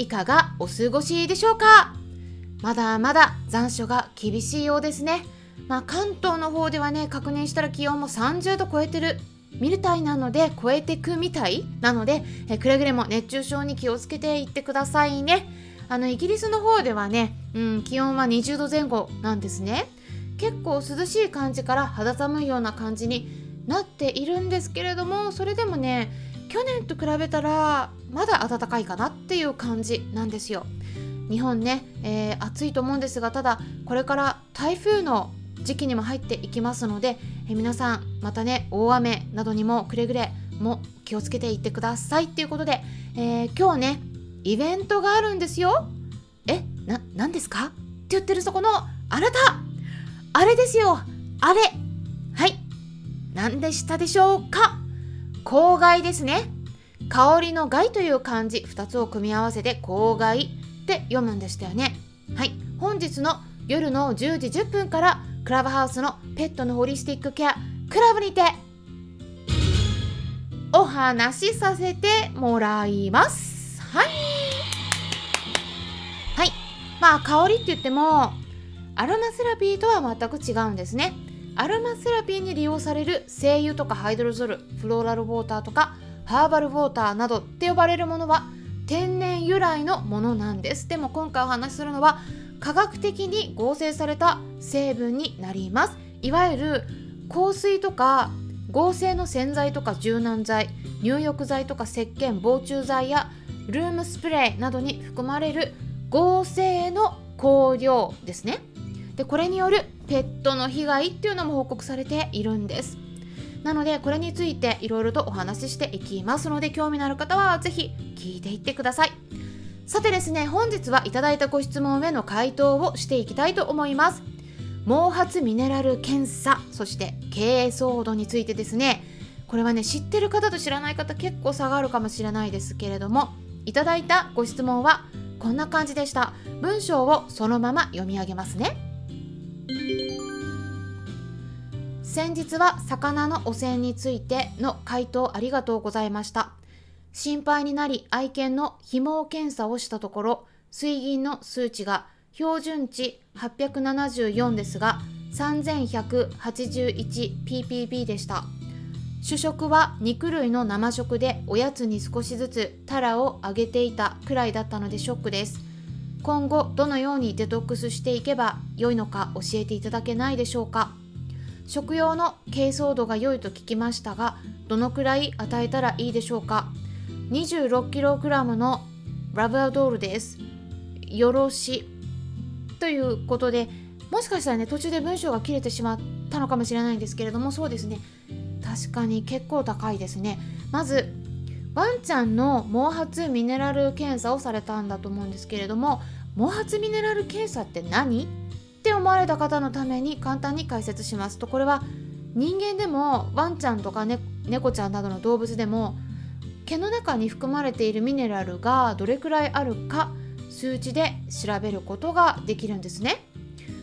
いかがお過ごしでしょうか？まだまだ残暑が厳しいようですね。まあ、関東の方ではね確認したら気温も30度超えてる。みたいなので超えてくみたい。なのでえくれぐれも熱中症に気をつけていってくださいね。あのイギリスの方ではね、うん、気温は20度前後なんですね。結構涼しい感じから肌寒いような感じになっているんですけれどもそれでもね去年と比べたらまだ暖かいかなっていう感じなんですよ。日本ね、えー、暑いと思うんですがただこれから台風の時期にも入っていきますので、え皆さんまたね大雨などにもくれぐれも気をつけていってくださいっていうことで、えー、今日ねイベントがあるんですよ。えな何ですか？って言ってるそこのあなたあれですよ。あれ。はい。何でしたでしょうか？公害ですね。香りの害という漢字2つを組み合わせて公害って読むんでしたよね。はい。本日の夜の10時10分からクラブハウスのペットのホリスティックケアクラブにてお話しさせてもらいます。はい。はい。まあ香りって言ってもアロマセラピーとは全く違うんですね。アロマセラピーに利用される精油とかハイドロゾルフローラルウォーターとかハーバルウォーターなどって呼ばれるものは天然由来のものなんです。でも今回お話しするのは科学的に合成された成分になります。いわゆる香水とか合成の洗剤とか柔軟剤入浴剤とか石鹸防虫剤やルームスプレーなどに含まれる合成の香料ですね。でこれによるペットの被害っていうのも報告されているんです。なのでこれについていろいろとお話ししていきますので興味のある方は是非聞いていってください。さてですね本日はいただいたご質問への回答をしていきたいと思います。毛髪ミネラル検査そして経営騒動についてですね。これはね知ってる方と知らない方結構差があるかもしれないですけれどもいただいたご質問はこんな感じでした。文章をそのまま読み上げますね。先日は魚の汚染についての回答ありがとうございました。心配になり愛犬の紐検査をしたところ水銀の数値が標準値874ですが 3181ppb でした。主食は肉類の生食でおやつに少しずつタラをあげていたくらいだったのでショックです。今後どのようにデトックスしていけば良いのか教えていただけないでしょうか。食用の珪藻土が良いと聞きましたがどのくらい与えたらいいでしょうか？26kg のラブアドールです。よろしということでもしかしたらね途中で文章が切れてしまったのかもしれないんですけれどもそうですね。確かに結構高いですね。まずワンちゃんの毛髪ミネラル検査をされたんだと思うんですけれども毛髪ミネラル検査って何？って思われた方のために簡単に解説しますとこれは人間でもワンちゃんとか、ね、猫ちゃんなどの動物でも毛の中に含まれているミネラルがどれくらいあるか数値で調べることができるんですね。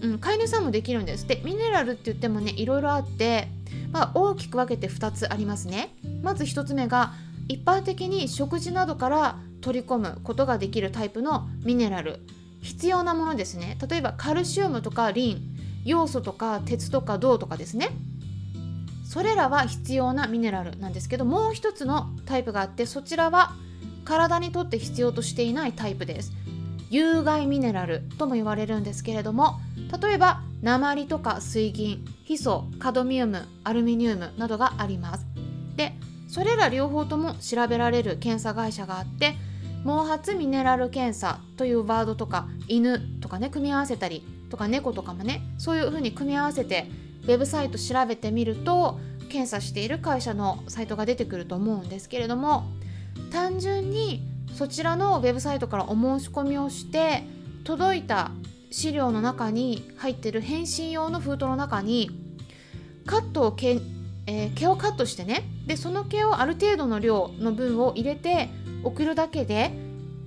うん、飼い主さんもできるんです。でミネラルって言ってもねいろいろあって、まあ、大きく分けて2つありますね。まず1つ目が一般的に食事などから取り込むことができるタイプのミネラル必要なものですね。例えばカルシウムとかリン要素とか鉄とか銅とかですね。それらは必要なミネラルなんですけどもう一つのタイプがあってそちらは体にとって必要としていないタイプです。有害ミネラルとも言われるんですけれども例えば鉛とか水銀ヒ素カドミウムアルミニウムなどがあります。でそれら両方とも調べられる検査会社があって毛髪ミネラル検査というワードとか犬とかね組み合わせたりとか猫とかもねそういう風に組み合わせてウェブサイト調べてみると検査している会社のサイトが出てくると思うんですけれども単純にそちらのウェブサイトからお申し込みをして届いた資料の中に入ってる返信用の封筒の中にカットを毛,、えー、毛をカットしてねでその毛をある程度の量の分を入れて送るだけで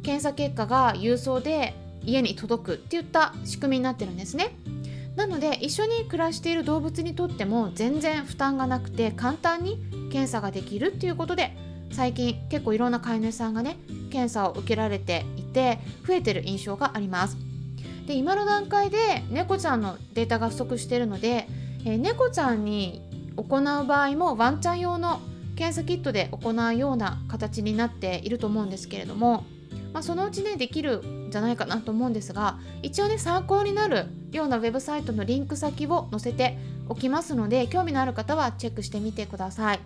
検査結果が郵送で家に届くっていった仕組みになってるんですね。なので一緒に暮らしている動物にとっても全然負担がなくて簡単に検査ができるっていうことで最近結構いろんな飼い主さんがね検査を受けられていて増えてる印象がありますで今の段階で猫ちゃんのデータが不足しているので、えー、猫ちゃんに行う場合もワンちゃん用の検査キットで行うような形になっていると思うんですけれども、まあ、そのうちねできるんじゃないかなと思うんですが一応ね参考になるようなウェブサイトのリンク先を載せておきますので興味のある方はチェックしてみてください。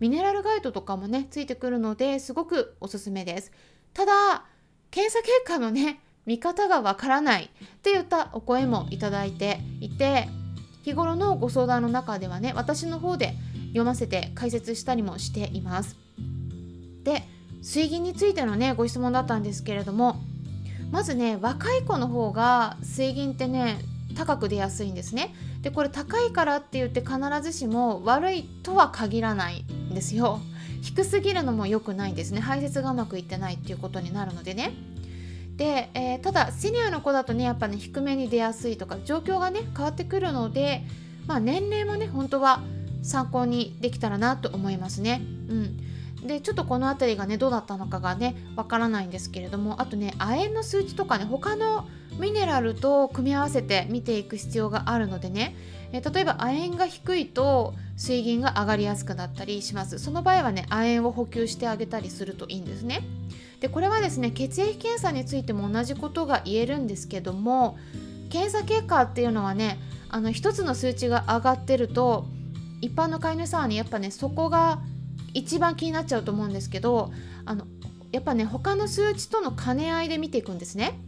ミネラルガイドとかもねついてくるのですごくおすすめです。ただ検査結果のね見方がわからないって言ったお声もいただいていて日頃のご相談の中ではね私の方で読ませて解説したりもしています。で水銀についてのねご質問だったんですけれどもまずね若い子の方が水銀ってね高く出やすいんですね。でこれ高いからって言って必ずしも悪いとは限らないんですよ。低すぎるのも良くないんですね。排泄がうまくいってないっていうことになるのでね。で、えー、ただシニアの子だとねやっぱね低めに出やすいとか状況がね変わってくるのでまあ年齢もね本当は参考にできたらなと思いますね。うん。でちょっとこの辺りがねどうだったのかがねわからないんですけれどもあとね亜鉛の数値とかね他のミネラルと組み合わせて見ていく必要があるのでねえ例えば亜鉛が低いと水銀が上がりやすくなったりします。その場合はね亜鉛を補給してあげたりするといいんですね。でこれはですね血液検査についても同じことが言えるんですけども検査結果っていうのはねあの一つの数値が上がってると一般の飼い主さんはねやっぱねそこが一番気になっちゃうと思うんですけどあのやっぱね他の数値との兼ね合いで見ていくんですね。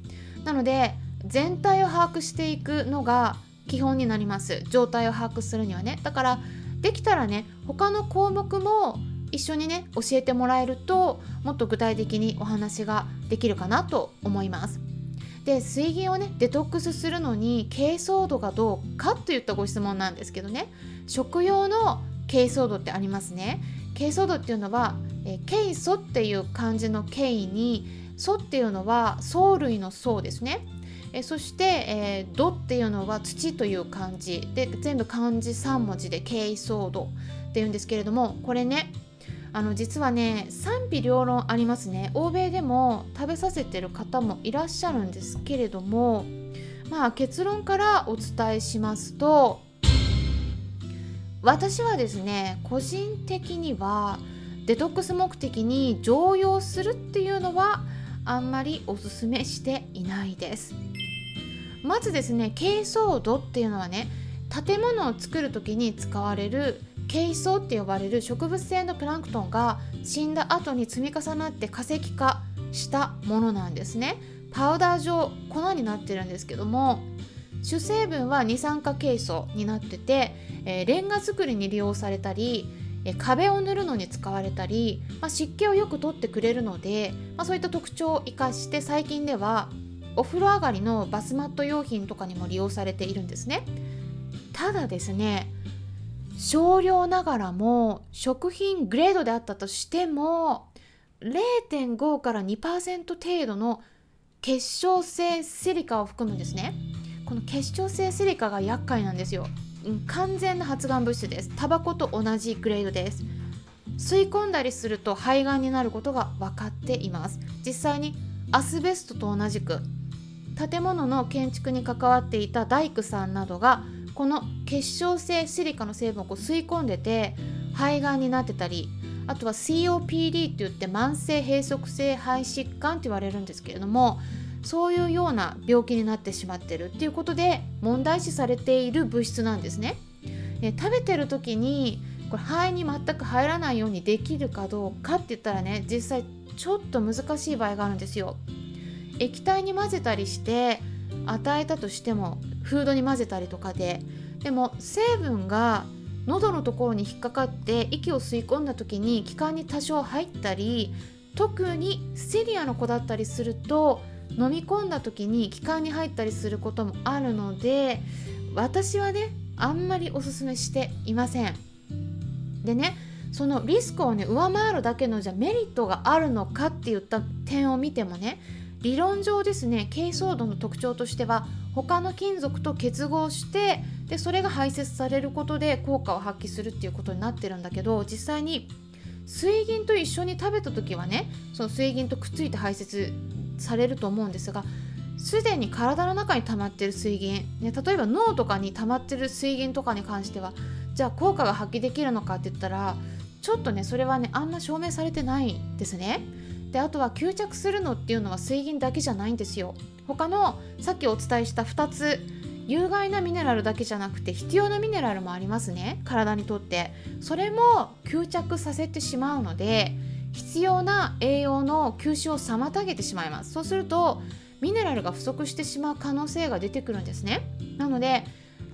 なので全体を把握していくのが基本になります。状態を把握するにはね。だからできたらね他の項目も一緒にね教えてもらえるともっと具体的にお話ができるかなと思います。で水銀をねデトックスするのに珪藻土がどうかといったご質問なんですけどね。食用の珪藻土ってありますね。珪藻土っていうのは、えー、珪藻っていう漢字の珪に素っていうのは藻類の層ですね。えそして、えー、土っていうのは土という漢字。で全部漢字3文字で珪藻土っていうんですけれどもこれねあの実はね賛否両論ありますね。欧米でも食べさせてる方もいらっしゃるんですけれどもまあ結論からお伝えしますと私はですね個人的にはデトックス目的に常用するっていうのはあんまりおすすめしていないです。まずですね珪藻土っていうのはね建物を作る時に使われる珪藻って呼ばれる植物性のプランクトンが死んだ後に積み重なって化石化したものなんですね。パウダー状粉になってるんですけども主成分は二酸化ケイ素になってて、えー、レンガ作りに利用されたり、えー、壁を塗るのに使われたり、まあ、湿気をよく取ってくれるので、まあ、そういった特徴を生かして最近ではお風呂上がりのバスマット用品とかにも利用されているんですね。ただですね少量ながらも食品グレードであったとしても0.5から2%程度の結晶性シリカを含むんですね。この結晶性シリカが厄介なんですよ。完全な発がん物質です。タバコと同じグレードです。吸い込んだりすると肺がんになることが分かっています。実際にアスベストと同じく建物の建築に関わっていた大工さんなどがこの結晶性シリカの成分をこう吸い込んでて肺がんになってたりあとは COPD って言って慢性閉塞性肺疾患って言われるんですけれどもそういうような病気になってしまってるっていうことで問題視されている物質なんですね。え食べてる時にこれ肺に全く入らないようにできるかどうかって言ったらね実際ちょっと難しい場合があるんですよ。液体に混ぜたりして与えたとしてもフードに混ぜたりとかで。でも成分が喉のところに引っかかって息を吸い込んだ時に気管に多少入ったり特にセリアの子だったりすると飲み込んだ時に気管に入ったりすることもあるので私はねあんまりおすすめしていません。でねそのリスクをね上回るだけのじゃメリットがあるのかっていった点を見てもね理論上ですね珪藻土の特徴としては他の金属と結合してでそれが排泄されることで効果を発揮するっていうことになってるんだけど実際に水銀と一緒に食べた時はねその水銀とくっついて排泄されると思うんですがすでに体の中に溜まってる水銀、ね、例えば脳とかに溜まってる水銀とかに関してはじゃあ効果が発揮できるのかって言ったらちょっとねそれはねあんま証明されてないんですね。であとは吸着するのっていうのは水銀だけじゃないんですよ。他のさっきお伝えした2つ有害なミネラルだけじゃなくて必要なミネラルもありますね。体にとって。それも吸着させてしまうので必要な栄養の吸収を妨げてしまいます。そうするとミネラルが不足してしまう可能性が出てくるんですね。なので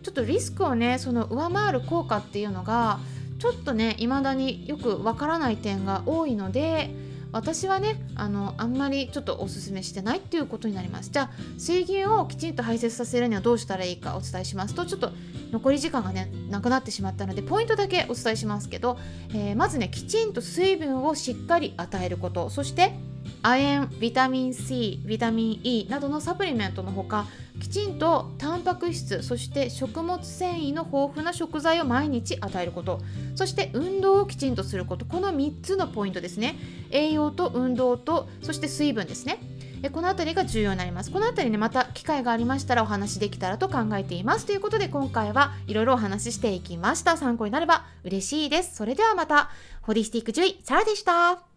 ちょっとリスクをねその上回る効果っていうのがちょっとね未だによくわからない点が多いので私はねあのあんまりちょっとおすすめしてないっていうことになります。じゃあ水牛をきちんと排泄させるにはどうしたらいいかお伝えします。とちょっと残り時間がねなくなってしまったのでポイントだけお伝えしますけど、えー、まずねきちんと水分をしっかり与えること。そして亜鉛ビタミン C ビタミン E などのサプリメントのほかきちんとタンパク質そして食物繊維の豊富な食材を毎日与えること。そして運動をきちんとすること。この3つのポイントですね。栄養と運動とそして水分ですね。この辺りが重要になります。この辺りねまた機会がありましたらお話できたらと考えています。ということで今回はいろいろお話ししていきました。参考になれば嬉しいです。それではまた。ホリスティック獣医サラでした。